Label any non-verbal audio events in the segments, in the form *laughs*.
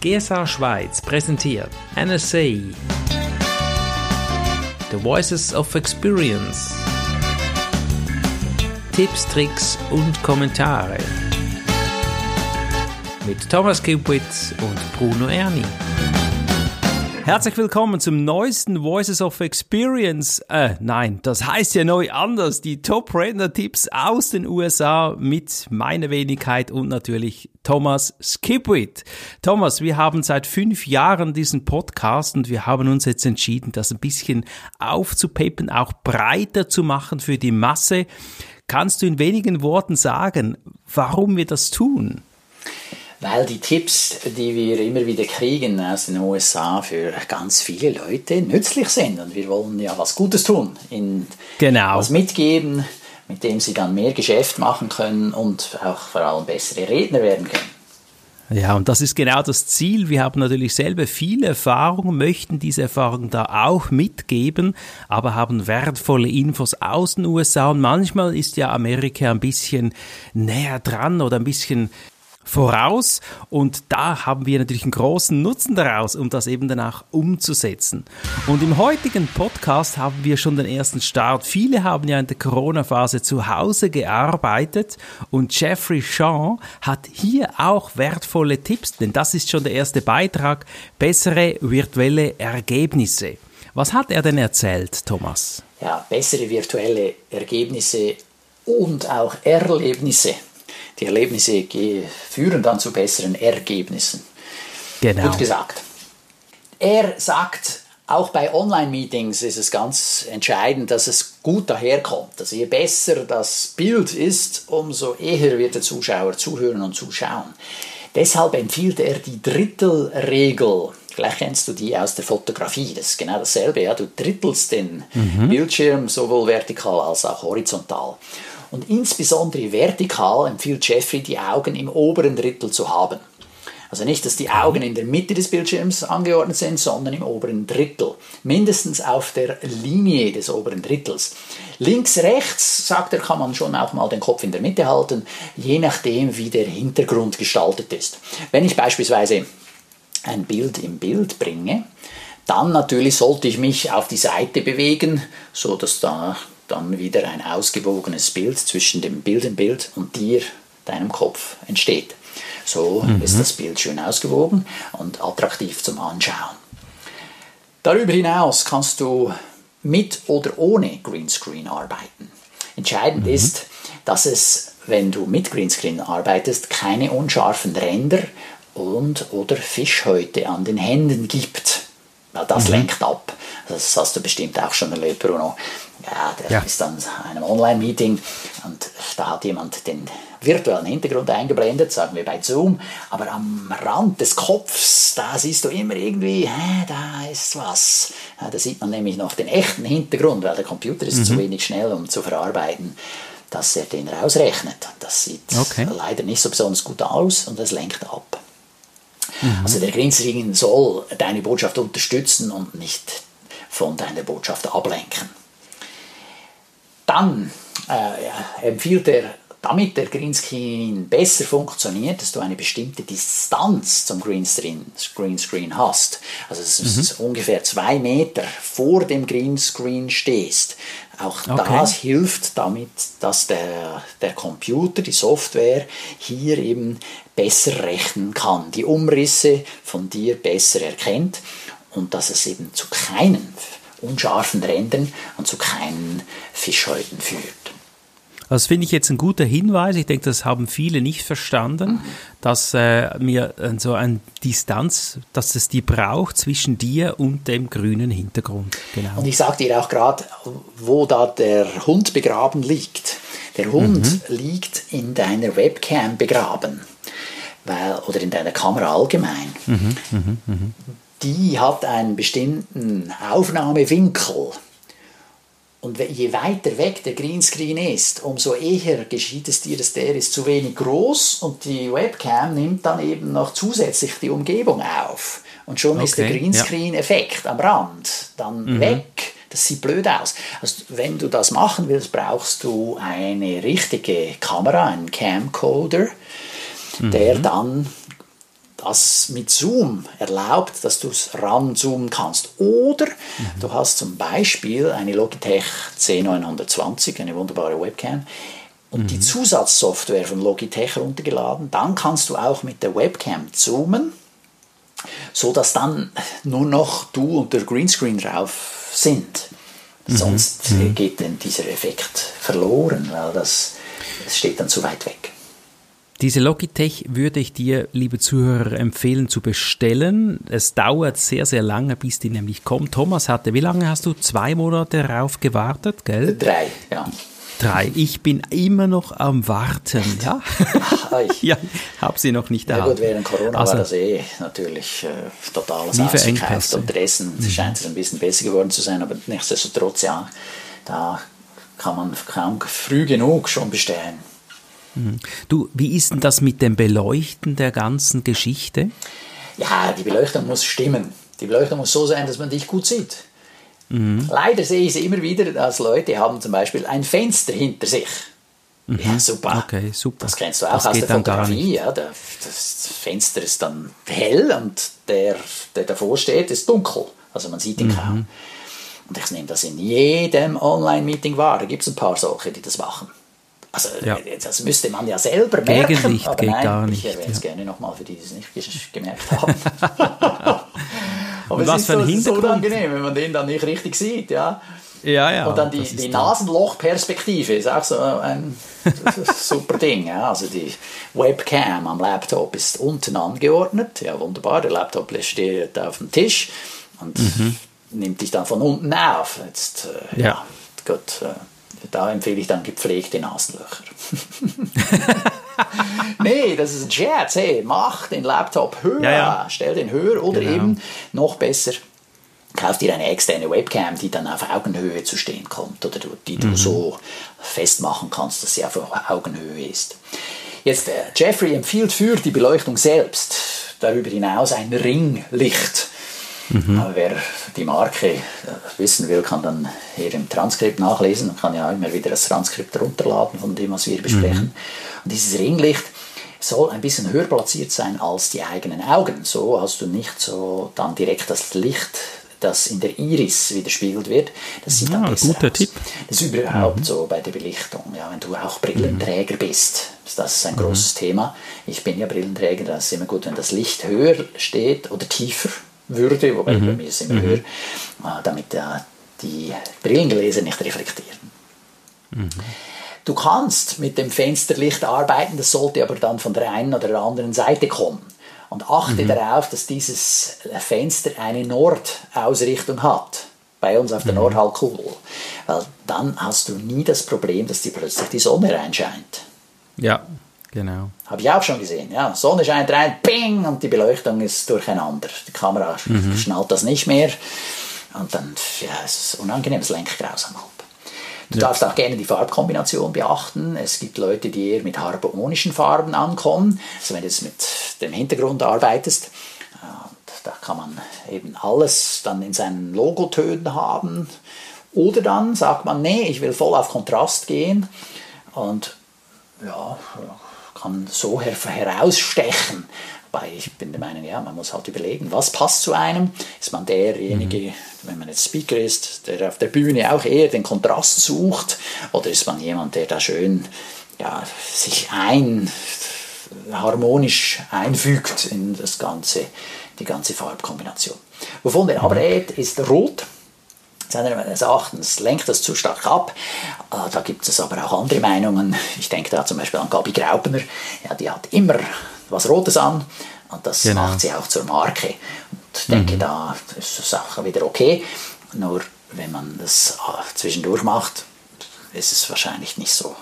GSA Schweiz präsentiert NSA The Voices of Experience. Tipps, Tricks und Kommentare. Mit Thomas Kupitz und Bruno Erni. Herzlich willkommen zum neuesten Voices of Experience. Äh, nein, das heißt ja neu anders. Die Top Redner Tipps aus den USA mit meiner Wenigkeit und natürlich Thomas Skipwit. Thomas, wir haben seit fünf Jahren diesen Podcast und wir haben uns jetzt entschieden, das ein bisschen aufzupeppen, auch breiter zu machen für die Masse. Kannst du in wenigen Worten sagen, warum wir das tun? Weil die Tipps, die wir immer wieder kriegen aus den USA für ganz viele Leute nützlich sind und wir wollen ja was Gutes tun, ihnen genau. was mitgeben, mit dem sie dann mehr Geschäft machen können und auch vor allem bessere Redner werden können. Ja, und das ist genau das Ziel. Wir haben natürlich selber viel Erfahrung, möchten diese Erfahrung da auch mitgeben, aber haben wertvolle Infos aus den USA und manchmal ist ja Amerika ein bisschen näher dran oder ein bisschen voraus und da haben wir natürlich einen großen Nutzen daraus, um das eben danach umzusetzen. Und im heutigen Podcast haben wir schon den ersten Start. Viele haben ja in der Corona-Phase zu Hause gearbeitet und Jeffrey Shaw hat hier auch wertvolle Tipps, denn das ist schon der erste Beitrag, bessere virtuelle Ergebnisse. Was hat er denn erzählt, Thomas? Ja, bessere virtuelle Ergebnisse und auch Erlebnisse die Erlebnisse führen dann zu besseren Ergebnissen. Genau. Gut gesagt. Er sagt, auch bei Online-Meetings ist es ganz entscheidend, dass es gut daherkommt. Also je besser das Bild ist, umso eher wird der Zuschauer zuhören und zuschauen. Deshalb empfiehlt er die Drittelregel. Vielleicht kennst du die aus der Fotografie. Das ist genau dasselbe. Ja? Du drittelst den mhm. Bildschirm sowohl vertikal als auch horizontal. Und insbesondere vertikal empfiehlt Jeffrey, die Augen im oberen Drittel zu haben. Also nicht, dass die Augen in der Mitte des Bildschirms angeordnet sind, sondern im oberen Drittel. Mindestens auf der Linie des oberen Drittels. Links, rechts, sagt er, kann man schon auch mal den Kopf in der Mitte halten, je nachdem, wie der Hintergrund gestaltet ist. Wenn ich beispielsweise ein Bild im Bild bringe, dann natürlich sollte ich mich auf die Seite bewegen, so dass da dann wieder ein ausgewogenes Bild zwischen dem Bild im Bild und dir, deinem Kopf, entsteht. So mhm. ist das Bild schön ausgewogen und attraktiv zum Anschauen. Darüber hinaus kannst du mit oder ohne Greenscreen arbeiten. Entscheidend mhm. ist, dass es, wenn du mit Greenscreen arbeitest, keine unscharfen Ränder und oder Fischhäute an den Händen gibt. Weil das mhm. lenkt ab. Das hast du bestimmt auch schon erlebt, Bruno. Ja, der ja. ist dann in einem Online-Meeting und da hat jemand den virtuellen Hintergrund eingeblendet, sagen wir bei Zoom, aber am Rand des Kopfs, da siehst du immer irgendwie, hä, da ist was. Da sieht man nämlich noch den echten Hintergrund, weil der Computer ist mhm. zu wenig schnell, um zu verarbeiten, dass er den rausrechnet. Das sieht okay. leider nicht so besonders gut aus und das lenkt ab. Mhm. Also der Greenscreen soll deine Botschaft unterstützen und nicht von deiner Botschaft ablenken. Dann äh, empfiehlt er, damit der Greenscreen besser funktioniert, dass du eine bestimmte Distanz zum Greenscreen, Greenscreen hast. Also dass du mhm. ungefähr zwei Meter vor dem Greenscreen stehst. Auch okay. das hilft damit, dass der, der Computer, die Software hier eben besser rechnen kann, die Umrisse von dir besser erkennt und dass es eben zu keinen unscharfen Rändern und zu keinen Fischhäuten führt. Das finde ich jetzt ein guter Hinweis. Ich denke, das haben viele nicht verstanden, dass äh, mir äh, so eine Distanz, dass es die braucht zwischen dir und dem grünen Hintergrund. Genau. Und ich sage dir auch gerade, wo da der Hund begraben liegt. Der Hund mhm. liegt in deiner Webcam begraben. Weil, oder in deiner Kamera allgemein. Mhm, mh, mh die hat einen bestimmten Aufnahmewinkel. Und je weiter weg der Greenscreen ist, umso eher geschieht es dir, dass der ist zu wenig groß und die Webcam nimmt dann eben noch zusätzlich die Umgebung auf. Und schon okay, ist der Greenscreen-Effekt ja. am Rand dann mhm. weg. Das sieht blöd aus. Also wenn du das machen willst, brauchst du eine richtige Kamera, einen Camcorder, mhm. der dann das mit Zoom erlaubt, dass du es ranzoomen kannst. Oder mhm. du hast zum Beispiel eine Logitech C920, eine wunderbare Webcam, und mhm. die Zusatzsoftware von Logitech runtergeladen. Dann kannst du auch mit der Webcam zoomen, so dass dann nur noch du und der Greenscreen drauf sind. Mhm. Sonst mhm. geht denn dieser Effekt verloren, weil das, das steht dann zu weit weg. Diese Logitech würde ich dir, liebe Zuhörer, empfehlen zu bestellen. Es dauert sehr, sehr lange, bis die nämlich kommt. Thomas hatte, wie lange hast du? Zwei Monate darauf gewartet, gell? Drei, ja. Drei. Ich bin immer noch am Warten, ja? Ach, *laughs* ja, habe sie noch nicht erhalten. Ja gut, während Corona also, war das eh natürlich äh, totales Ausverkauft. Unterdessen mhm. scheint es ein bisschen besser geworden zu sein, aber nichtsdestotrotz, ja, da kann man kaum früh genug schon bestellen. Mhm. Du, wie ist denn das mit dem Beleuchten der ganzen Geschichte? Ja, die Beleuchtung muss stimmen. Die Beleuchtung muss so sein, dass man dich gut sieht. Mhm. Leider sehe ich es immer wieder, dass Leute haben zum Beispiel ein Fenster hinter sich. Mhm. Ja, super. Okay, super. Das kennst du auch das aus der Fotografie. Ja, das Fenster ist dann hell und der, der davor steht, ist dunkel. Also man sieht ihn mhm. kaum. Und ich nehme das in jedem Online-Meeting wahr. Da gibt es ein paar solche, die das machen. Also ja. das müsste man ja selber merken. Gegenlicht aber geht nein, gar nicht. Ich erwähne es ja. gerne nochmal für die, die es nicht gemerkt haben. *laughs* aber was es für ein ist so, so unangenehm, wenn man den dann nicht richtig sieht. Ja. Ja, ja, und dann die, die Nasenlochperspektive ist auch so ein super Ding. Ja. Also die Webcam am Laptop ist unten angeordnet. Ja, wunderbar. Der Laptop steht auf dem Tisch und mhm. nimmt dich dann von unten auf. Jetzt, äh, ja. ja, gut. Äh, da empfehle ich dann gepflegte Nasenlöcher. *laughs* nee, das ist ein Scherz. Hey, mach den Laptop höher, ja, ja. stell den höher oder genau. eben noch besser, kauf dir eine externe Webcam, die dann auf Augenhöhe zu stehen kommt oder die du mhm. so festmachen kannst, dass sie auf Augenhöhe ist. Jetzt, äh, Jeffrey empfiehlt für die Beleuchtung selbst darüber hinaus ein Ringlicht. Mhm. Wer die Marke äh, wissen will, kann dann hier im Transkript nachlesen und kann ja immer wieder das Transkript runterladen von dem, was wir besprechen. Mhm. Und dieses Ringlicht soll ein bisschen höher platziert sein als die eigenen Augen. So hast du nicht so dann direkt das Licht das in der Iris widerspiegelt wird. Das sieht ja, dann besser guter aus. Tipp. Das ist überhaupt mhm. so bei der Belichtung. Ja, wenn du auch Brillenträger mhm. bist, das ist ein mhm. großes Thema. Ich bin ja Brillenträger, das ist immer gut, wenn das Licht höher steht oder tiefer würde, wobei mhm. bei mir immer mhm. höher, äh, damit äh, die Brillengläser nicht reflektieren. Mhm. Du kannst mit dem Fensterlicht arbeiten, das sollte aber dann von der einen oder der anderen Seite kommen. Und achte mhm. darauf, dass dieses Fenster eine Nordausrichtung hat. Bei uns auf der mhm. Nordhalbkugel. Weil dann hast du nie das Problem, dass dir plötzlich die Sonne reinscheint. Ja, Genau. Habe ich auch schon gesehen. Ja, Sonne scheint rein, ping, und die Beleuchtung ist durcheinander. Die Kamera mhm. schnallt das nicht mehr. Und dann, ja, es ist unangenehm, es lenkt grausam ab. Du ja. darfst auch gerne die Farbkombination beachten. Es gibt Leute, die eher mit harmonischen Farben ankommen. Also wenn du jetzt mit dem Hintergrund arbeitest, da kann man eben alles dann in seinen Logotönen haben. Oder dann sagt man, nee, ich will voll auf Kontrast gehen. Und ja, kann so her herausstechen. Wobei ich bin der Meinung, ja, man muss halt überlegen, was passt zu einem. Ist man derjenige, mhm. wenn man jetzt Speaker ist, der auf der Bühne auch eher den Kontrast sucht? Oder ist man jemand, der da schön ja, sich ein, harmonisch einfügt in das ganze, die ganze Farbkombination? Wovon der mhm. abrät, ist Rot seines Erachtens lenkt das zu stark ab. Äh, da gibt es aber auch andere Meinungen. Ich denke da zum Beispiel an Gabi Graubner. Ja, die hat immer was Rotes an und das genau. macht sie auch zur Marke. Und ich denke, mhm. da ist die Sache wieder okay. Nur wenn man das äh, zwischendurch macht, ist es wahrscheinlich nicht so,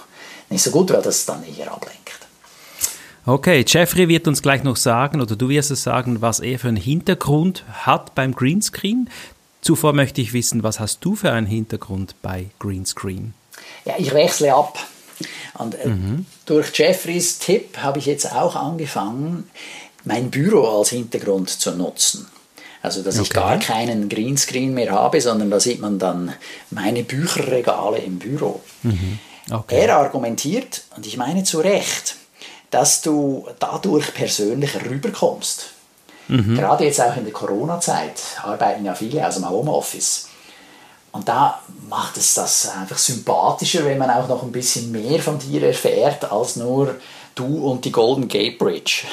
nicht so gut, weil das dann eher ablenkt. Okay, Jeffrey wird uns gleich noch sagen, oder du wirst es sagen, was er für einen Hintergrund hat beim Greenscreen. Zuvor möchte ich wissen, was hast du für einen Hintergrund bei Greenscreen? Ja, ich wechsle ab. Und äh, mhm. durch Jeffreys Tipp habe ich jetzt auch angefangen, mein Büro als Hintergrund zu nutzen. Also, dass okay. ich gar keinen Greenscreen mehr habe, sondern da sieht man dann meine Bücherregale im Büro. Mhm. Okay. Er argumentiert, und ich meine zu Recht, dass du dadurch persönlicher rüberkommst. Mhm. Gerade jetzt auch in der Corona-Zeit arbeiten ja viele aus dem Homeoffice. Und da macht es das einfach sympathischer, wenn man auch noch ein bisschen mehr von dir erfährt, als nur du und die Golden Gate Bridge.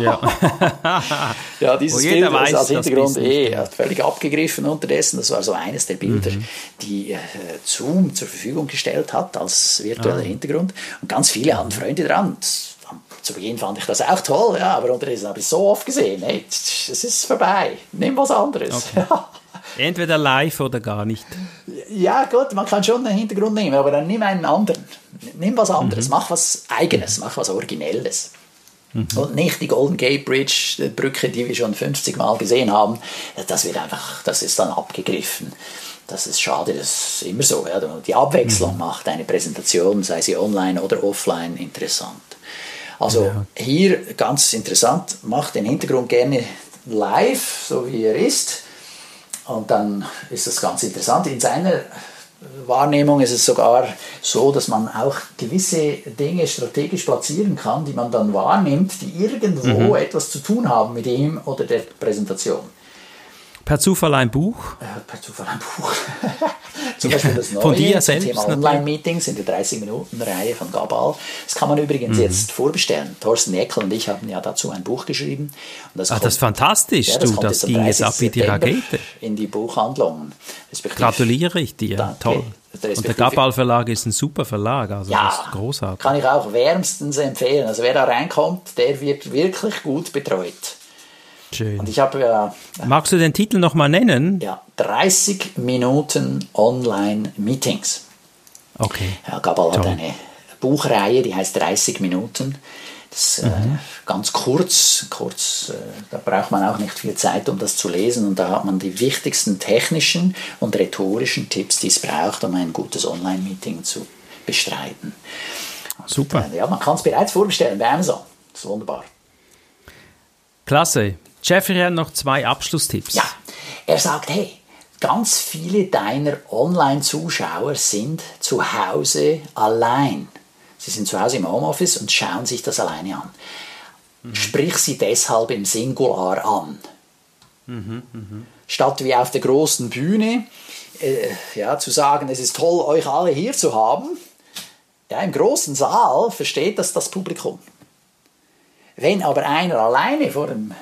Ja, *laughs* *laughs* ja dieses Bild weiß, als Hintergrund eh völlig abgegriffen unterdessen. Das war so eines der Bilder, mhm. die äh, Zoom zur Verfügung gestellt hat als virtueller ah. Hintergrund. Und ganz viele hatten Freunde dran. Zu Beginn fand ich das auch toll, ja, aber unterdessen habe ich so oft gesehen, hey, es ist vorbei, nimm was anderes. Okay. Entweder live oder gar nicht. Ja, gut, man kann schon einen Hintergrund nehmen, aber dann nimm einen anderen. Nimm was anderes, mhm. mach was Eigenes, mach was Originelles. Mhm. Und nicht die Golden Gate Bridge, die Brücke, die wir schon 50 Mal gesehen haben. Das wird einfach, das ist dann abgegriffen. Das ist schade, das ist immer so. Ja. Die Abwechslung mhm. macht eine Präsentation, sei sie online oder offline, interessant. Also ja. hier ganz interessant, macht den Hintergrund gerne live, so wie er ist. Und dann ist das ganz interessant. In seiner Wahrnehmung ist es sogar so, dass man auch gewisse Dinge strategisch platzieren kann, die man dann wahrnimmt, die irgendwo mhm. etwas zu tun haben mit ihm oder der Präsentation. Per Zufall ein Buch? Äh, per Zufall ein Buch. *laughs* Zum Beispiel das neue Von dir selbst Thema Online-Meetings in der 30-Minuten-Reihe von Gabal. Das kann man übrigens mhm. jetzt vorbestellen. Thorsten Eckel und ich haben ja dazu ein Buch geschrieben. Und das, ah, kommt, das ist fantastisch. Ja, das du, das ging jetzt ab wie die Rakete. In die Buchhandlungen. Gratuliere ich dir. Danke. Toll. Und der Gabal Verlag ist ein super Verlag, also ja, das ist großartig. Kann ich auch wärmstens empfehlen. Also wer da reinkommt, der wird wirklich gut betreut. Schön. Und ich habe ja. Magst du den Titel nochmal nennen? Ja, 30 Minuten Online-Meetings. Okay. Ja, Gabal hat eine Buchreihe, die heißt 30 Minuten. Das ist äh, mhm. äh, ganz kurz, kurz äh, da braucht man auch nicht viel Zeit, um das zu lesen. Und da hat man die wichtigsten technischen und rhetorischen Tipps, die es braucht, um ein gutes Online-Meeting zu bestreiten. Super. Und, äh, ja, man kann es bereits vorbestellen bei Amazon. Das ist wunderbar. Klasse. Jeffrey hat noch zwei Abschlusstipps. Ja, er sagt, hey, ganz viele deiner Online-Zuschauer sind zu Hause allein. Sie sind zu Hause im Homeoffice und schauen sich das alleine an. Mhm. Sprich sie deshalb im Singular an. Mhm, mh. Statt wie auf der großen Bühne äh, ja, zu sagen, es ist toll, euch alle hier zu haben, ja, im großen Saal versteht das das Publikum. Wenn aber einer alleine vor dem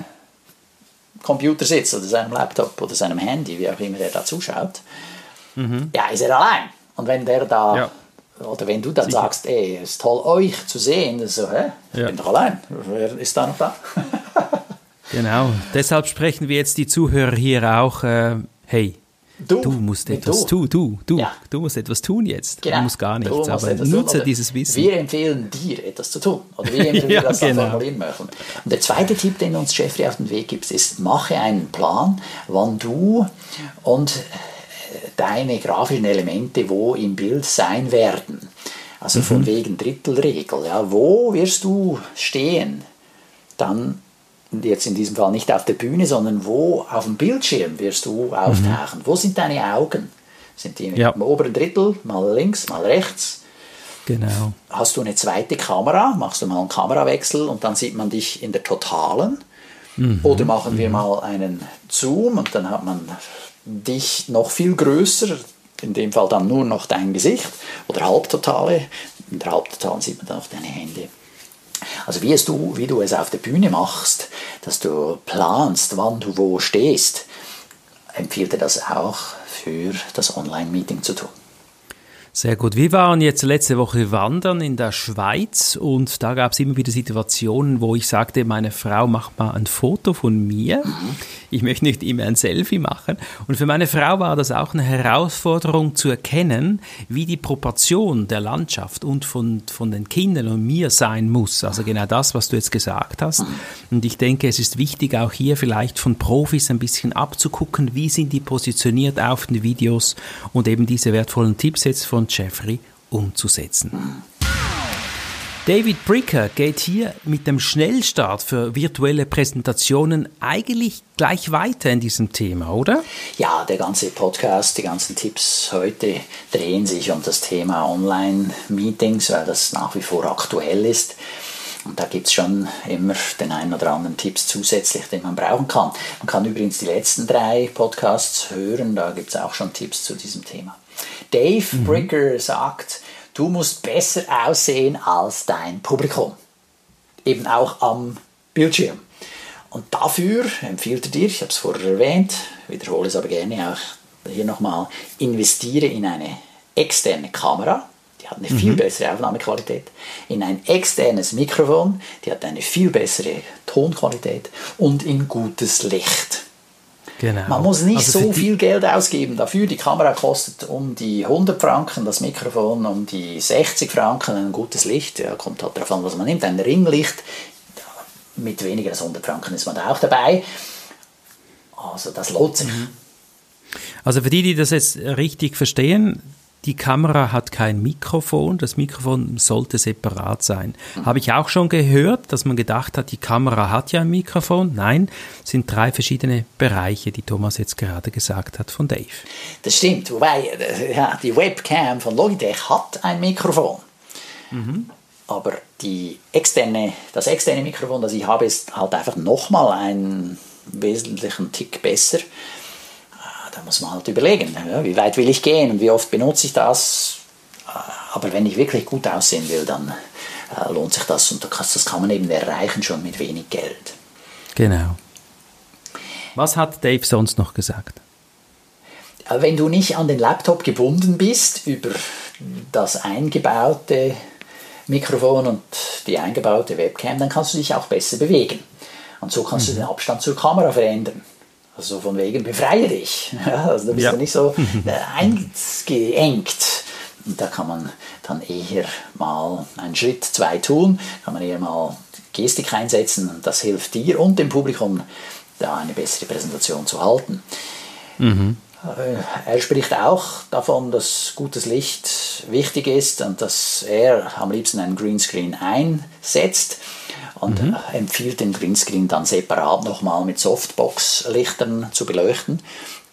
Computer sitzt oder seinem Laptop oder seinem Handy, wie auch immer er da zuschaut, mhm. ja, ist er allein. Und wenn der da, ja. oder wenn du dann Sicher. sagst, ey, es ist toll, euch zu sehen, so, hä, ich ja. bin doch allein, wer ist da noch da? genau, deshalb sprechen wir jetzt die Zuhörer hier auch, äh, hey, Du, du musst etwas tun, du, du, ja. du musst etwas tun jetzt. Genau. Du musst gar nichts, musst aber nutze tun, dieses Wissen. Wir empfehlen dir, etwas zu tun. Oder wir *laughs* ja, das genau. formulieren möchten. Und der zweite Tipp, den uns Jeffrey auf den Weg gibt, ist, mache einen Plan, wann du und äh, deine grafischen Elemente wo im Bild sein werden. Also mhm. von wegen Drittelregel. Ja, wo wirst du stehen? Dann jetzt in diesem Fall nicht auf der Bühne, sondern wo auf dem Bildschirm wirst du auftauchen? Mhm. Wo sind deine Augen? Sind die ja. im oberen Drittel, mal links, mal rechts? Genau. Hast du eine zweite Kamera? Machst du mal einen Kamerawechsel und dann sieht man dich in der totalen? Mhm. Oder machen wir mhm. mal einen Zoom und dann hat man dich noch viel größer, in dem Fall dann nur noch dein Gesicht oder Halbtotale. In der Halbtotalen sieht man dann noch deine Hände. Also wie, du, wie du es auf der Bühne machst, dass du planst, wann du wo stehst, empfiehlt er das auch für das Online-Meeting zu tun. Sehr gut. Wir waren jetzt letzte Woche wandern in der Schweiz und da gab es immer wieder Situationen, wo ich sagte, meine Frau macht mal ein Foto von mir. Ich möchte nicht immer ein Selfie machen. Und für meine Frau war das auch eine Herausforderung zu erkennen, wie die Proportion der Landschaft und von, von den Kindern und mir sein muss. Also genau das, was du jetzt gesagt hast. Und ich denke, es ist wichtig, auch hier vielleicht von Profis ein bisschen abzugucken, wie sind die positioniert auf den Videos und eben diese wertvollen Tipps jetzt von Jeffrey umzusetzen. David Bricker geht hier mit dem Schnellstart für virtuelle Präsentationen eigentlich gleich weiter in diesem Thema, oder? Ja, der ganze Podcast, die ganzen Tipps heute drehen sich um das Thema Online-Meetings, weil das nach wie vor aktuell ist. Und da gibt es schon immer den einen oder anderen Tipps zusätzlich, den man brauchen kann. Man kann übrigens die letzten drei Podcasts hören, da gibt es auch schon Tipps zu diesem Thema. Dave mhm. Bricker sagt, du musst besser aussehen als dein Publikum. Eben auch am Bildschirm. Und dafür empfiehlt er dir, ich habe es vorher erwähnt, wiederhole es aber gerne auch hier nochmal, investiere in eine externe Kamera, hat eine mhm. viel bessere Aufnahmequalität, in ein externes Mikrofon, die hat eine viel bessere Tonqualität und in gutes Licht. Genau. Man muss nicht also so viel Geld ausgeben dafür. Die Kamera kostet um die 100 Franken, das Mikrofon um die 60 Franken, ein gutes Licht. Ja, kommt halt darauf an, was man nimmt. Ein Ringlicht mit weniger als 100 Franken ist man da auch dabei. Also das lohnt sich. Mhm. Also für die, die das jetzt richtig verstehen, die Kamera hat kein Mikrofon, das Mikrofon sollte separat sein. Mhm. Habe ich auch schon gehört, dass man gedacht hat, die Kamera hat ja ein Mikrofon. Nein, es sind drei verschiedene Bereiche, die Thomas jetzt gerade gesagt hat von Dave. Das stimmt, wobei äh, ja, die Webcam von Logitech hat ein Mikrofon. Mhm. Aber die externe, das externe Mikrofon, das ich habe, ist halt einfach nochmal einen wesentlichen Tick besser da muss man halt überlegen, wie weit will ich gehen und wie oft benutze ich das. Aber wenn ich wirklich gut aussehen will, dann äh, lohnt sich das und das kann man eben erreichen schon mit wenig Geld. Genau. Was hat Dave sonst noch gesagt? Äh, wenn du nicht an den Laptop gebunden bist über das eingebaute Mikrofon und die eingebaute Webcam, dann kannst du dich auch besser bewegen. Und so kannst mhm. du den Abstand zur Kamera verändern. Also von wegen, befreie dich. *laughs* Ja, also da bist ja. du nicht so äh, eingeengt. Und da kann man dann eher mal einen Schritt, zwei tun, kann man eher mal Gestik einsetzen und das hilft dir und dem Publikum, da eine bessere Präsentation zu halten. Mhm. Äh, er spricht auch davon, dass gutes Licht wichtig ist und dass er am liebsten einen Greenscreen einsetzt und mhm. empfiehlt den Greenscreen dann separat nochmal mit Softbox-Lichtern zu beleuchten.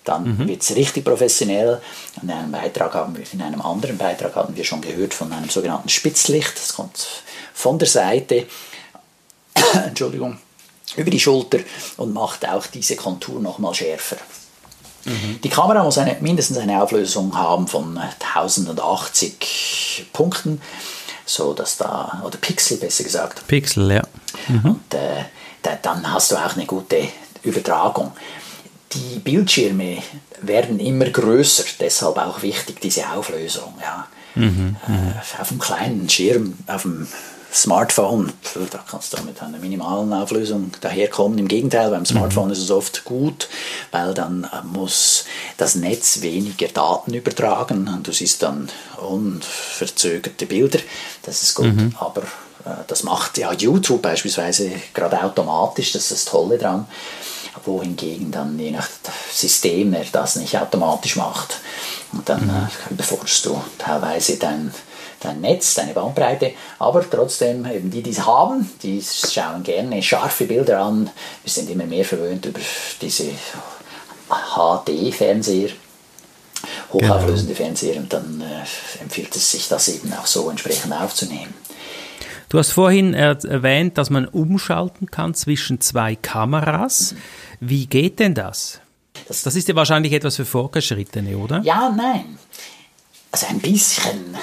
Dann mhm. wird es richtig professionell. In einem, Beitrag haben wir, in einem anderen Beitrag haben wir schon gehört von einem sogenannten Spitzlicht. Das kommt von der Seite, *coughs* Entschuldigung, über die Schulter und macht auch diese Kontur nochmal schärfer. Mhm. Die Kamera muss eine, mindestens eine Auflösung haben von 1080 Punkten so dass da, oder Pixel besser gesagt. Pixel, ja. Mhm. Und äh, da, dann hast du auch eine gute Übertragung. Die Bildschirme werden immer größer, deshalb auch wichtig diese Auflösung. Ja. Mhm, äh, auf einem kleinen Schirm, auf dem Smartphone, da kannst du mit einer minimalen Auflösung daherkommen. Im Gegenteil, beim Smartphone mhm. ist es oft gut, weil dann äh, muss das Netz weniger Daten übertragen und du siehst dann unverzögerte Bilder. Das ist gut, mhm. aber äh, das macht ja YouTube beispielsweise gerade automatisch, das ist das Tolle dran wohingegen dann je nach System er das nicht automatisch macht. Und dann mhm. äh, du teilweise dein dein Netz, deine Bandbreite, aber trotzdem eben die, die es haben, die schauen gerne scharfe Bilder an. Wir sind immer mehr verwöhnt über diese HD-Fernseher, hochauflösende genau. Fernseher und dann äh, empfiehlt es sich, das eben auch so entsprechend aufzunehmen. Du hast vorhin erwähnt, dass man umschalten kann zwischen zwei Kameras. Wie geht denn das? Das, das ist ja wahrscheinlich etwas für Fortgeschrittene, oder? Ja, nein. Also ein bisschen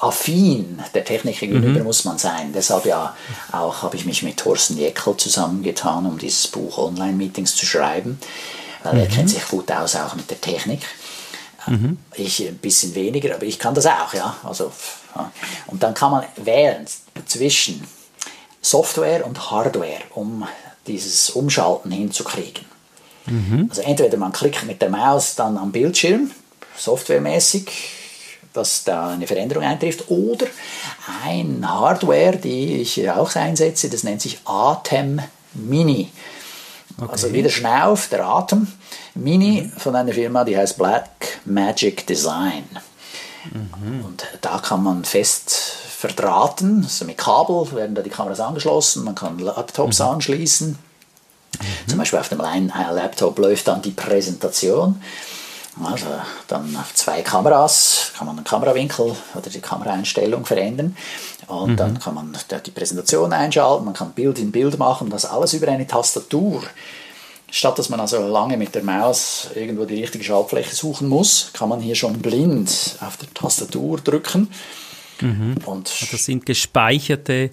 affin der Technik gegenüber mhm. muss man sein. Deshalb ja auch habe ich mich mit Thorsten Jeckel zusammengetan, um dieses Buch Online-Meetings zu schreiben, weil mhm. er kennt sich gut aus auch mit der Technik. Mhm. Ich ein bisschen weniger, aber ich kann das auch, ja. Also, Und dann kann man wählen zwischen Software und Hardware, um dieses Umschalten hinzukriegen. Mhm. Also entweder man klickt mit der Maus dann am Bildschirm, softwaremäßig, dass da eine Veränderung eintrifft. Oder ein Hardware, die ich auch einsetze, das nennt sich Atem Mini. Okay. Also wieder Schnauf, der Atem. Mini mhm. von einer Firma, die heißt Black Magic Design. Mhm. Und da kann man fest verdrahten, also mit Kabel werden da die Kameras angeschlossen, man kann Laptops mhm. anschließen. Zum Beispiel auf dem einen Laptop läuft dann die Präsentation Also dann auf zwei Kameras kann man den Kamerawinkel oder die Kameraeinstellung verändern und mhm. dann kann man die Präsentation einschalten, man kann Bild in Bild machen, das alles über eine Tastatur. Statt dass man also lange mit der Maus irgendwo die richtige Schaltfläche suchen muss, kann man hier schon blind auf der Tastatur drücken. Mhm. Und das sind gespeicherte äh,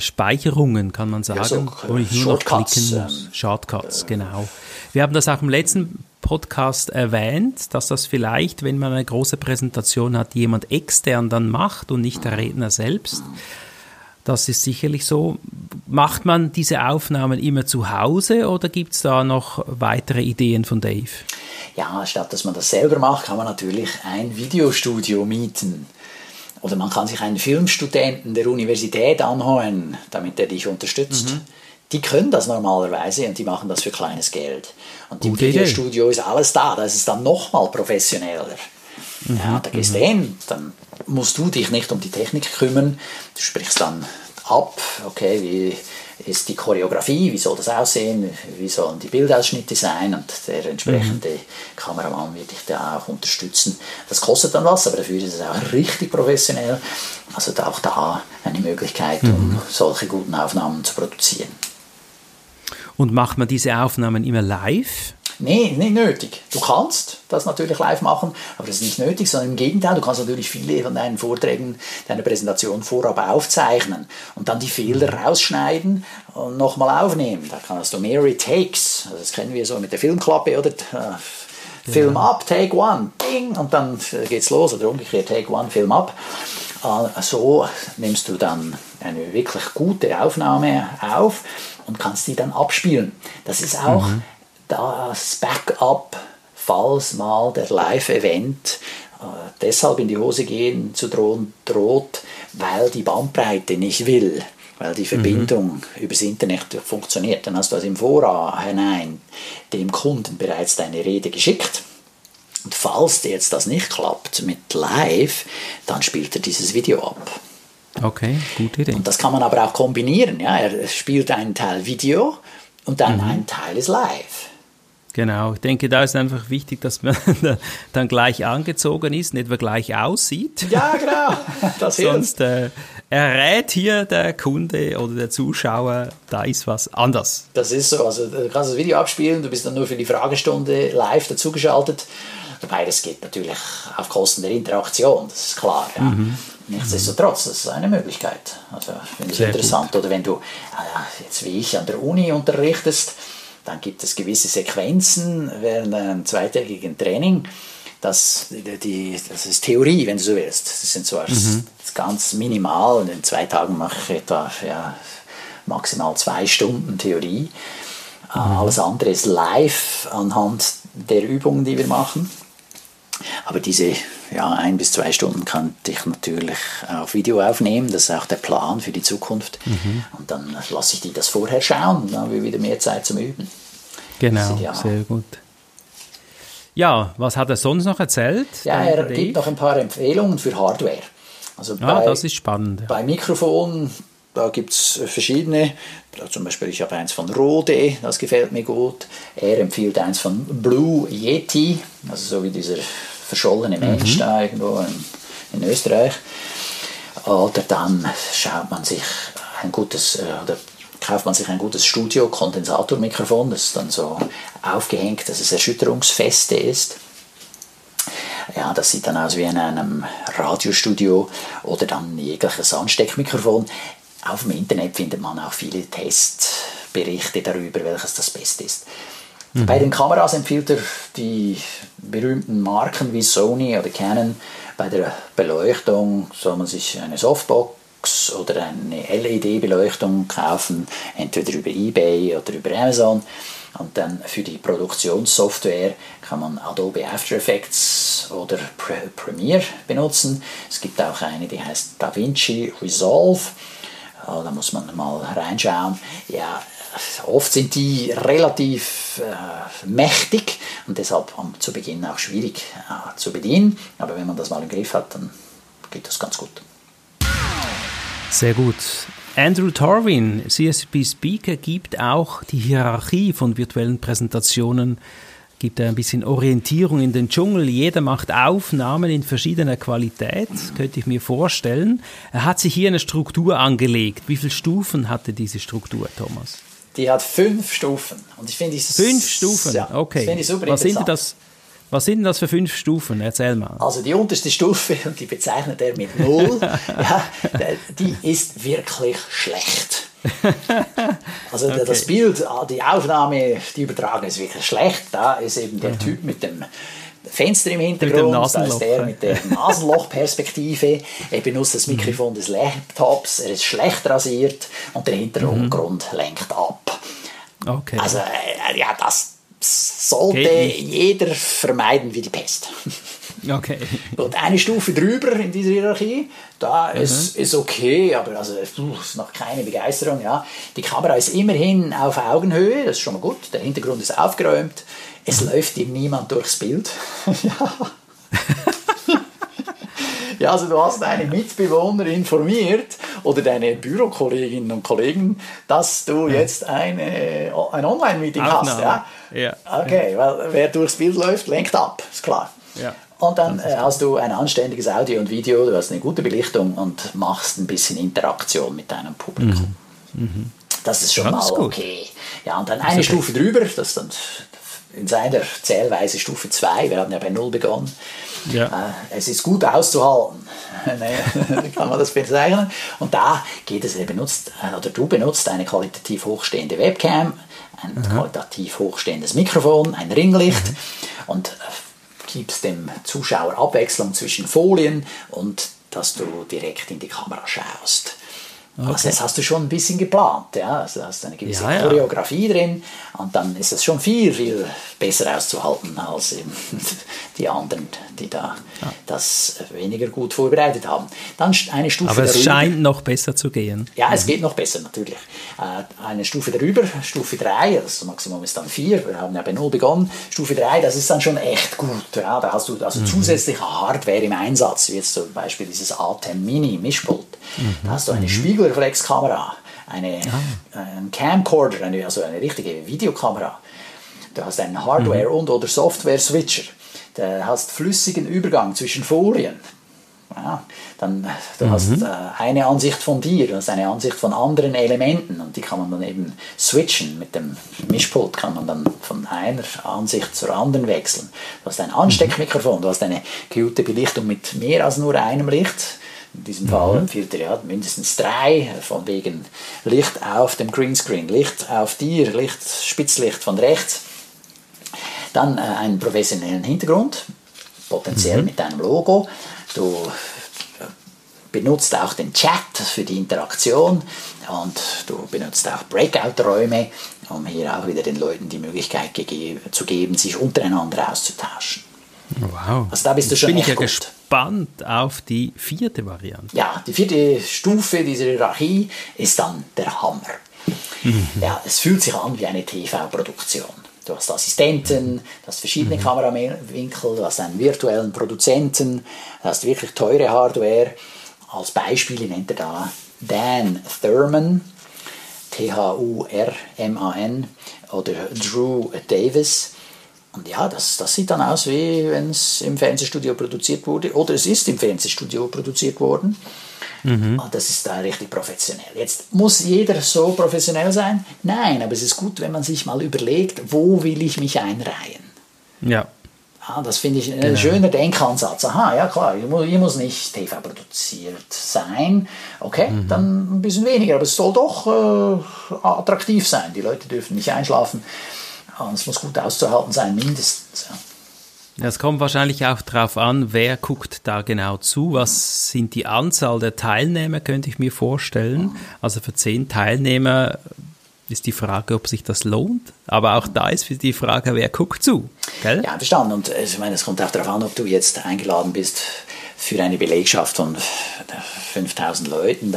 Speicherungen, kann man sagen, ja, so, wo ich nur noch klicken muss. Ähm, Shortcuts, äh, genau. Wir haben das auch im letzten Podcast erwähnt, dass das vielleicht, wenn man eine große Präsentation hat, jemand extern dann macht und nicht der Redner selbst. Das ist sicherlich so. Macht man diese Aufnahmen immer zu Hause oder gibt es da noch weitere Ideen von Dave? Ja, statt dass man das selber macht, kann man natürlich ein Videostudio mieten. Oder man kann sich einen Filmstudenten der Universität anhören, damit er dich unterstützt. Mhm. Die können das normalerweise und die machen das für kleines Geld. Und im Videostudio ist alles da, da ist es dann nochmal professioneller. Mhm. Ja, da gehst du mhm. hin, dann musst du dich nicht um die Technik kümmern, du sprichst dann ab, okay, wie ist die Choreografie, wie soll das aussehen, wie sollen die Bildausschnitte sein und der entsprechende mhm. Kameramann wird dich da auch unterstützen. Das kostet dann was, aber dafür ist es auch richtig professionell. Also auch da eine Möglichkeit, um mhm. solche guten Aufnahmen zu produzieren. Und macht man diese Aufnahmen immer live? Nee, nicht nötig. Du kannst das natürlich live machen, aber das ist nicht nötig, sondern im Gegenteil, du kannst natürlich viele von deinen Vorträgen, deiner Präsentation vorab aufzeichnen und dann die Fehler rausschneiden und nochmal aufnehmen. Da kannst du mehrere Takes, also das kennen wir so mit der Filmklappe, oder? Äh, Film ja. ab, Take One, Ding, und dann geht's los, oder umgekehrt, Take One, Film ab. Äh, so nimmst du dann eine wirklich gute Aufnahme auf und kannst die dann abspielen. Das ist auch mhm das Backup, falls mal der Live-Event äh, deshalb in die Hose gehen zu drohen droht, weil die Bandbreite nicht will, weil die Verbindung mhm. übers Internet funktioniert. Dann hast du also im Vorhinein dem Kunden bereits deine Rede geschickt. Und falls dir jetzt das nicht klappt mit Live, dann spielt er dieses Video ab. Okay, gute Idee. Und das kann man aber auch kombinieren. Ja? Er spielt einen Teil Video und dann mhm. ein Teil ist live. Genau, ich denke, da ist einfach wichtig, dass man *laughs* dann gleich angezogen ist, nicht etwa gleich aussieht. Ja, genau. *laughs* Das Sonst äh, errät hier der Kunde oder der Zuschauer, da ist was anders. Das ist so. Also du kannst das Video abspielen, du bist dann nur für die Fragestunde live dazugeschaltet. Wobei das geht natürlich auf Kosten der Interaktion, das ist klar. Ja. Mhm. Nichtsdestotrotz, das ist eine Möglichkeit. Also finde ich interessant. Gut. Oder wenn du äh, jetzt wie ich an der Uni unterrichtest, dann gibt es gewisse Sequenzen während einem zweitägigen Training. Das, die, das ist Theorie, wenn du so willst. Das sind zwar mhm. ganz minimal und in zwei Tagen mache ich etwa ja, maximal zwei Stunden Theorie. Mhm. Alles andere ist live anhand der Übungen, die wir machen. Aber diese ja, ein bis zwei Stunden kann ich natürlich auf Video aufnehmen. Das ist auch der Plan für die Zukunft. Mhm. Und dann lasse ich die das vorher schauen dann habe ich wieder mehr Zeit zum Üben. Genau, sehr gut. Ja, was hat er sonst noch erzählt? Ja, er gibt noch ein paar Empfehlungen für Hardware. Also ah, bei, das ist spannend. Bei Mikrofonen, da gibt es verschiedene. Zum Beispiel, ich habe eins von Rode, das gefällt mir gut. Er empfiehlt eins von Blue Yeti, also so wie dieser verschollene Mensch mhm. da irgendwo in, in, Österreich. Oder dann schaut man sich ein gutes, äh, oder kauft man sich ein gutes Studio-Kondensatormikrofon, das ist dann so aufgehängt, dass es erschütterungsfeste ist. Ja, das sieht dann aus wie in einem Radiostudio oder dann jegliches Ansteckmikrofon. Auf dem Internet findet man auch viele Testberichte darüber, welches das Beste ist. Mhm. Bei den Kameras empfiehlt er die berühmten Marken wie Sony oder Canon. Bei der Beleuchtung soll man sich eine Softbox oder eine LED-Beleuchtung kaufen, entweder über eBay oder über Amazon. Und dann für die Produktionssoftware kann man Adobe After Effects oder Premiere benutzen. Es gibt auch eine, die heißt DaVinci Resolve. Da muss man mal reinschauen. Ja, oft sind die relativ äh, mächtig und deshalb zu Beginn auch schwierig äh, zu bedienen. Aber wenn man das mal im Griff hat, dann geht das ganz gut. Sehr gut. Andrew Torwin, CSP Speaker, gibt auch die Hierarchie von virtuellen Präsentationen gibt ein bisschen Orientierung in den Dschungel. Jeder macht Aufnahmen in verschiedener Qualität, könnte ich mir vorstellen. Er hat sich hier eine Struktur angelegt. Wie viele Stufen hatte diese Struktur, Thomas? Die hat fünf Stufen. Und ich finde Fünf Stufen? Ja, okay. Das ich super Was sind das? Was sind das für fünf Stufen? Erzähl mal. Also die unterste Stufe, *laughs* und die bezeichnet er mit Null, *laughs* ja, die ist wirklich schlecht. *laughs* Also okay. das Bild, ah, die Aufnahme, die Übertragung ist wirklich schlecht. Da ist eben der mhm. Typ mit dem Fenster im Hintergrund, da ist der mit der Nasenlochperspektive. Er benutzt das mhm. Mikrofon des Laptops, er ist schlecht rasiert und der Hintergrund mhm. lenkt ab. Okay. Also äh, ja, das sollte jeder vermeiden wie die Pest. Okay. *laughs* Und eine Stufe drüber in dieser Hierarchie, da mhm. ist, ist okay, aber also, ist noch keine Begeisterung. Ja. Die Kamera ist immerhin auf Augenhöhe, das ist schon mal gut. Der Hintergrund ist aufgeräumt. Es läuft ihm niemand durchs Bild. *laughs* ja. *laughs* Ja, also du hast deine Mitbewohner informiert oder deine Bürokolleginnen und Kollegen, dass du jetzt eine, ein Online-Meeting hast. Ja? ja. Okay, weil wer durchs Bild läuft, lenkt ab, ist klar. Ja. Und dann äh, hast du ein anständiges Audio und Video, du hast eine gute Belichtung und machst ein bisschen Interaktion mit deinem Publikum. Mhm. Mhm. Das ist schon das mal ist okay. Ja, und dann eine okay. Stufe drüber, das ist dann in seiner Zählweise Stufe 2, wir haben ja bei 0 begonnen. Ja. Äh, es ist gut auszuhalten, *laughs* kann man das bezeichnen. Und da geht es, er benutzt, äh, oder du benutzt eine qualitativ hochstehende Webcam, ein mhm. qualitativ hochstehendes Mikrofon, ein Ringlicht mhm. und äh, gibst dem Zuschauer Abwechslung zwischen Folien und dass du direkt in die Kamera schaust. Okay. Also das hast du schon ein bisschen geplant, ja. Also hast eine gewisse ja, ja. Choreografie drin und dann ist es schon viel, viel besser auszuhalten als eben *laughs* die anderen, die da ja. das weniger gut vorbereitet haben. Dann eine Stufe Aber es darüber. scheint noch besser zu gehen. Ja, es geht noch besser natürlich. Äh, eine Stufe darüber, Stufe 3, das Maximum ist dann 4, wir haben ja bei 0 begonnen. Stufe 3, das ist dann schon echt gut. Ja. Da hast du also mhm. zusätzliche Hardware im Einsatz, wie jetzt zum Beispiel dieses A10 Mini Mischpult. Mhm. Da hast du eine mhm. Spiegelreflexkamera, eine, ah. einen Camcorder, eine, also eine richtige Videokamera. Du hast einen Hardware- mhm. und oder Software-Switcher. Du hast flüssigen Übergang zwischen Folien. Ja, dann du mhm. hast äh, eine Ansicht von dir, du hast eine Ansicht von anderen Elementen und die kann man dann eben switchen. Mit dem Mischpult kann man dann von einer Ansicht zur anderen wechseln. Du hast ein Ansteckmikrofon, du hast eine gute Belichtung mit mehr als nur einem Licht in diesem Fall mhm. Ja, mindestens drei, von wegen Licht auf dem Greenscreen, Licht auf dir, Licht, Spitzlicht von rechts. Dann äh, einen professionellen Hintergrund, potenziell mhm. mit einem Logo. Du äh, benutzt auch den Chat für die Interaktion und du benutzt auch Breakout-Räume, um hier auch wieder den Leuten die Möglichkeit zu geben, sich untereinander auszutauschen. Wow. Also da bist du schon bin echt ich ja gut. Gespannt auf die vierte Variante. Ja, die vierte Stufe dieser Hierarchie ist dann der Hammer. Mhm. Ja, es fühlt sich an wie eine TV-Produktion. Du hast Assistenten, du hast verschiedene mhm. Kamerawinkel, du hast einen virtuellen Produzenten, du hast wirklich teure Hardware. Als Beispiel nennt er da Dan Thurman, T-H-U-R-M-A-N, oder Drew Davis. Und ja, das, das sieht dann aus, wie wenn es im Fernsehstudio produziert wurde. Oder es ist im Fernsehstudio produziert worden. Mhm. Und das ist da richtig professionell. Jetzt muss jeder so professionell sein? Nein, aber es ist gut, wenn man sich mal überlegt, wo will ich mich einreihen? Ja. ja das finde ich ein genau. schöner Denkansatz. Aha, ja klar, ich muss, ich muss nicht TV produziert sein. Okay, mhm. dann ein bisschen weniger, aber es soll doch äh, attraktiv sein. Die Leute dürfen nicht einschlafen. Und es muss gut auszuhalten sein, mindestens. Ja. Es kommt wahrscheinlich auch darauf an, wer guckt da genau zu. Was sind die Anzahl der Teilnehmer, könnte ich mir vorstellen. Also für zehn Teilnehmer ist die Frage, ob sich das lohnt. Aber auch da ist die Frage, wer guckt zu. Gell? Ja, verstanden. Und äh, ich meine, es kommt auch darauf an, ob du jetzt eingeladen bist für eine Belegschaft von 5000 Leuten.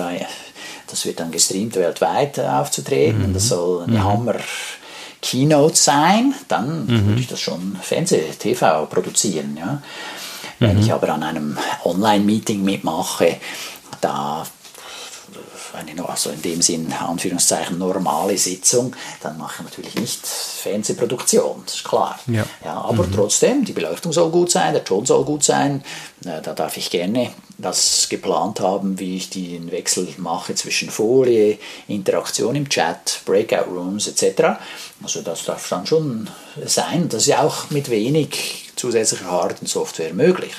Das wird dann gestreamt weltweit aufzutreten. Mhm. Das soll eine mhm. Hammer Keynote sein, dann mhm. würde ich das schon Fernseh, TV produzieren. Ja. Wenn mhm. ich aber an einem Online-Meeting mitmache, da eine also in dem Sinn, Anführungszeichen, normale Sitzung, dann mache ich natürlich nicht Fernsehproduktion, das ist klar. Ja. ja aber mhm. trotzdem, die Beleuchtung soll gut sein, der Ton soll gut sein, da darf ich gerne das geplant haben, wie ich den Wechsel mache zwischen Folie, Interaktion im Chat, Breakout Rooms etc. Also das darf dann schon sein. Das ist ja auch mit wenig zusätzlicher Hard- und Software möglich.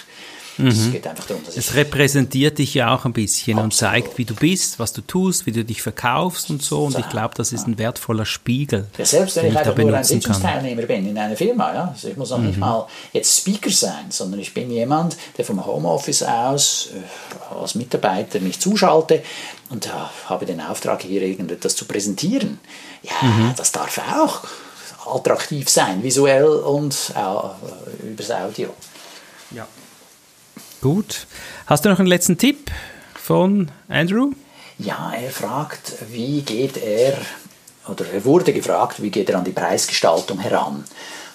Mhm. Es geht einfach darum, dass Es repräsentiert dich ja auch ein bisschen Absolut. und zeigt, wie du bist, was du tust, wie du dich verkaufst und so. Und ich glaube, das ist ein wertvoller Spiegel. Ja, selbst wenn ich einfach nur ein Sitzungsteilnehmer bin in einer Firma, ja. Also ich muss auch mhm. nicht mal jetzt Speaker sein, sondern ich bin jemand, der vom Homeoffice aus äh, als Mitarbeiter mich zuschalte und äh, habe den Auftrag, hier irgendetwas zu präsentieren. Ja, mhm. das darf auch attraktiv sein, visuell und auch äh, übers Audio. Ja. Gut. Hast du noch einen letzten Tipp von Andrew? Ja, er fragt, wie geht er, oder er wurde gefragt, wie geht er an die Preisgestaltung heran?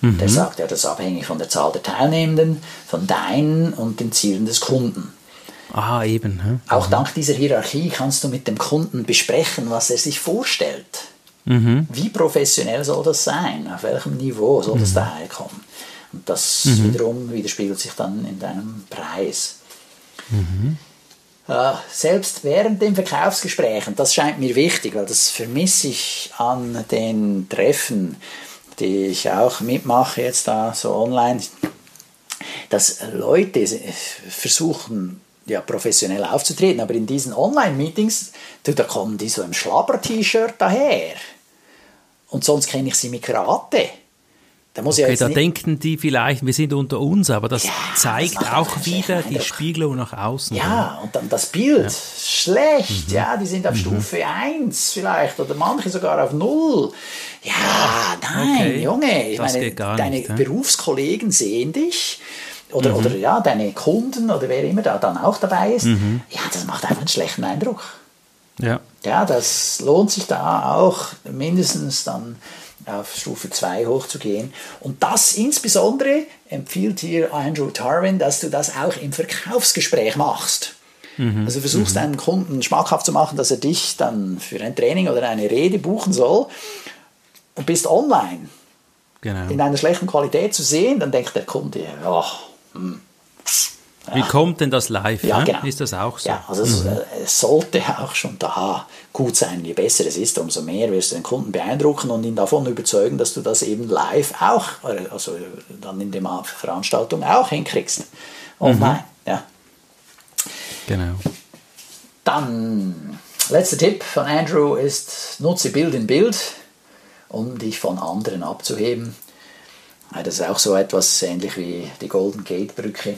Mhm. er sagt, ja, das ist abhängig von der Zahl der Teilnehmenden, von deinen und den Zielen des Kunden. Ah, eben. Hm? Auch dank dieser Hierarchie kannst du mit dem Kunden besprechen, was er sich vorstellt. Mhm. Wie professionell soll das sein? Auf welchem Niveau soll das mhm. daherkommen? Und das mhm. wiederum widerspiegelt sich dann in deinem Preis. Mhm. Äh, selbst während dem Verkaufsgespräch, und das scheint mir wichtig, weil das vermisse ich an den Treffen, die ich auch mitmache jetzt da so online, dass Leute versuchen, ja, professionell aufzutreten, aber in diesen Online-Meetings, da kommen die so im Schlabber-T-Shirt daher. Und sonst kenne ich sie mit Karate. Da, muss okay, da denken die vielleicht, wir sind unter uns, aber das ja, zeigt das auch wieder die Spiegelung nach außen. Ja, und dann das Bild, ja. schlecht, mhm. ja, die sind auf mhm. Stufe 1 vielleicht oder manche sogar auf 0. Ja, nein, okay. Junge, ich das meine, deine nicht, Berufskollegen sehen dich oder, mhm. oder ja, deine Kunden oder wer immer da dann auch dabei ist. Mhm. Ja, das macht einfach einen schlechten Eindruck. Ja. Ja, das lohnt sich da auch mindestens dann auf Stufe 2 hochzugehen. Und das insbesondere empfiehlt hier Andrew Tarwin, dass du das auch im Verkaufsgespräch machst. Mhm. Also versuchst mhm. einen Kunden schmackhaft zu machen, dass er dich dann für ein Training oder eine Rede buchen soll und bist online. Genau. In einer schlechten Qualität zu sehen, dann denkt der Kunde, oh, hm, wie kommt denn das live? Ja, ne? genau. Ist das auch so? Ja, also mhm. es, sollte auch schon da gut sein. Je besser es ist, umso mehr wirst du den Kunden beeindrucken und ihn davon überzeugen, dass du das eben live auch, also dann in der Veranstaltung auch hinkriegst. Online, mhm. ja. Genau. Dann, letzter Tipp von Andrew ist, nutze Bild in Bild, um dich von anderen abzuheben. Das ist auch so etwas ähnlich wie die Golden Gate Brücke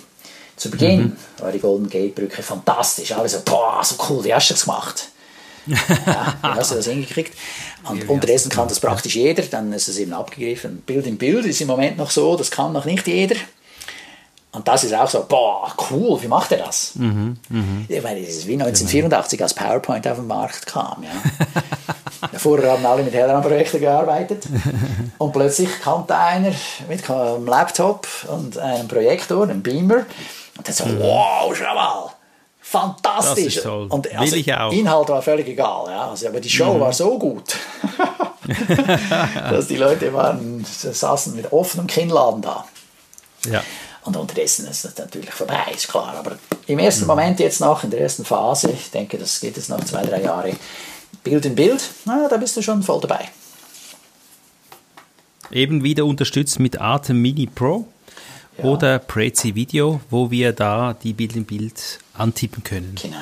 zu Beginn mhm. war die Golden Gate Brücke fantastisch. Alle so, boah, so cool, wie hast du das gemacht? *laughs* ja, wie hast du das hingekriegt? Und unterdessen kann das praktisch jeder, dann ist es eben abgegriffen. Bild in Bild ist im Moment noch so, das kann noch nicht jeder. Und das ist auch so, boah, cool, wie macht er das? Mhm, mh. Ich meine, das ist wie 1984, als PowerPoint auf den Markt kam. Ja. *laughs* Vorher haben alle mit Helram-Projekten gearbeitet und plötzlich kam da einer mit einem Laptop und einem Projektor, einem Beamer und dann so, mhm. wow, schau mal, fantastisch. Und also. Inhalt war völlig egal, ja. Also, aber die Show mhm. war so gut, dass die Leute waren, saßen mit offenem Kinnladen da. Ja. Und unterdessen ist das natürlich vorbei, ist klar. Aber im ersten mhm. Moment jetzt noch, in der ersten Phase, ich denke, das geht jetzt noch zwei, drei Jahre, Bild in Bild, na, da bist du schon voll dabei. Eben wieder unterstützt mit Atem Mini Pro ja. oder Prezi Video, wo wir da die Bild in Bild antippen können. Genau.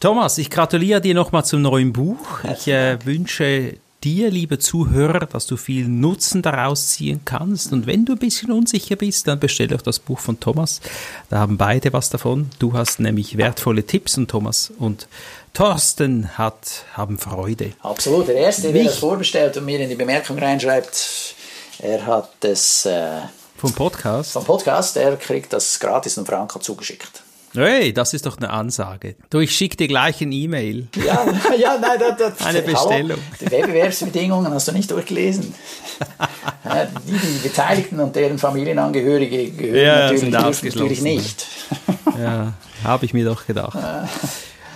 Thomas, ich gratuliere dir nochmal zum neuen Buch. Ich äh, wünsche dir, liebe Zuhörer, dass du viel Nutzen daraus ziehen kannst. Und wenn du ein bisschen unsicher bist, dann bestell doch das Buch von Thomas. Da haben beide was davon. Du hast nämlich wertvolle Tipps und Thomas und Thorsten hat, haben Freude. Absolut. Der Erste, der das vorbestellt und mir in die Bemerkung reinschreibt, er hat es... Äh vom Podcast? Vom Podcast, er kriegt das gratis und Franka zugeschickt. Hey, das ist doch eine Ansage. Du, ich schicke dir gleich ein E-Mail. Ja, *laughs* ja, nein, das, das, eine Bestellung. Hallo, die Wettbewerbsbedingungen hast du nicht durchgelesen. *laughs* die, die Beteiligten und deren Familienangehörige gehören ja, natürlich, natürlich nicht. ja, habe ich mir doch gedacht.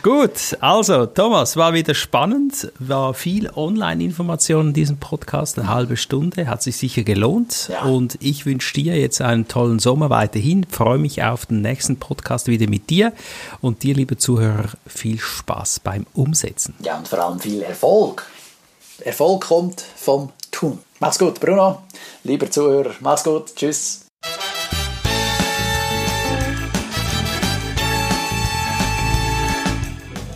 Gut, also Thomas, war wieder spannend, war viel Online-Information in diesem Podcast, eine halbe Stunde, hat sich sicher gelohnt ja. und ich wünsche dir jetzt einen tollen Sommer weiterhin, freue mich auf den nächsten Podcast wieder mit dir und dir, liebe Zuhörer, viel Spaß beim Umsetzen. Ja, und vor allem viel Erfolg. Erfolg kommt vom Tun. Mach's gut, Bruno, lieber Zuhörer, mach's gut, tschüss.